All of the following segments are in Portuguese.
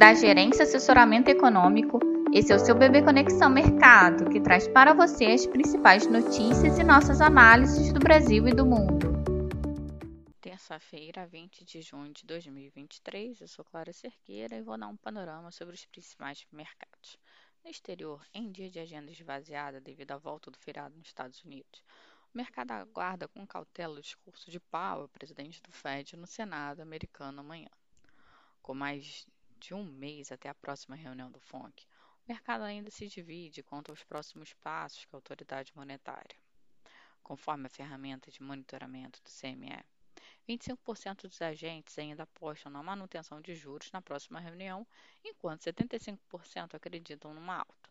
da Gerência Assessoramento Econômico. Esse é o seu Bebê Conexão Mercado, que traz para você as principais notícias e nossas análises do Brasil e do mundo. Terça-feira, 20 de junho de 2023, eu sou Clara Cerqueira e vou dar um panorama sobre os principais mercados. No exterior, em dia de agenda esvaziada devido à volta do feriado nos Estados Unidos, o mercado aguarda com cautela o discurso de Powell, presidente do Fed, no Senado americano amanhã. Com mais de um mês até a próxima reunião do FONC, o mercado ainda se divide quanto aos próximos passos da autoridade monetária. Conforme a ferramenta de monitoramento do CME, 25% dos agentes ainda apostam na manutenção de juros na próxima reunião, enquanto 75% acreditam numa alta.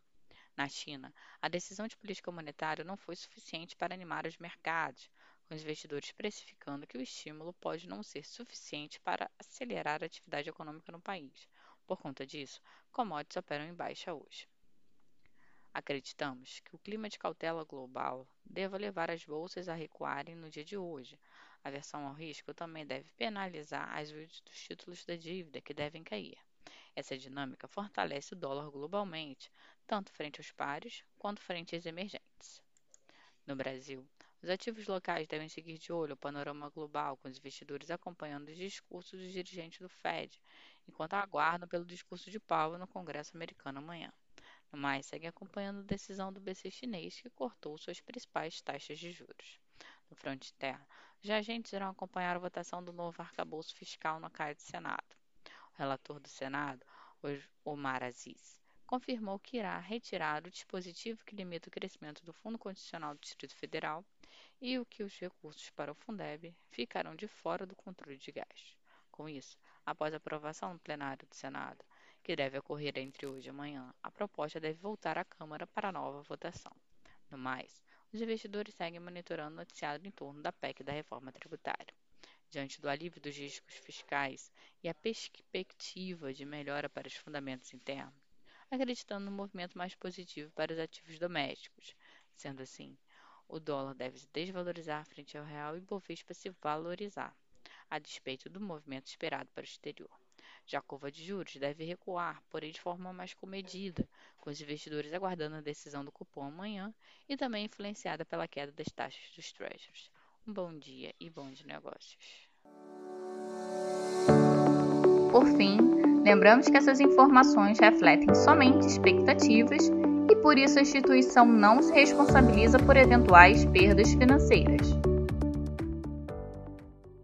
Na China, a decisão de política monetária não foi suficiente para animar os mercados, com os investidores precificando que o estímulo pode não ser suficiente para acelerar a atividade econômica no país. Por conta disso, commodities operam em baixa hoje. Acreditamos que o clima de cautela global deva levar as bolsas a recuarem no dia de hoje. A versão ao risco também deve penalizar as yields dos títulos da dívida, que devem cair. Essa dinâmica fortalece o dólar globalmente, tanto frente aos pares quanto frente às emergentes. No Brasil, os ativos locais devem seguir de olho o panorama global, com os investidores acompanhando os discursos dos dirigentes do Fed, enquanto aguardam pelo discurso de Powell no Congresso americano amanhã. No mais, seguem acompanhando a decisão do BC chinês, que cortou suas principais taxas de juros. No fronte interno, os agentes irão acompanhar a votação do novo arcabouço fiscal no CAI do Senado. O relator do Senado, Omar Aziz, confirmou que irá retirar o dispositivo que limita o crescimento do Fundo Constitucional do Distrito Federal e o que os recursos para o Fundeb ficarão de fora do controle de gastos. Com isso, após a aprovação no plenário do Senado, que deve ocorrer entre hoje e amanhã, a proposta deve voltar à Câmara para nova votação. No mais, os investidores seguem monitorando o noticiário em torno da PEC da reforma tributária. Diante do alívio dos riscos fiscais e a perspectiva de melhora para os fundamentos internos, acreditando no movimento mais positivo para os ativos domésticos. Sendo assim, o dólar deve se desvalorizar frente ao real e o Bovespa se valorizar, a despeito do movimento esperado para o exterior. Já a curva de juros deve recuar, porém de forma mais comedida, com os investidores aguardando a decisão do cupom amanhã e também influenciada pela queda das taxas dos treasuries. Um bom dia e bons negócios. Por fim, lembramos que essas informações refletem somente expectativas por isso a instituição não se responsabiliza por eventuais perdas financeiras.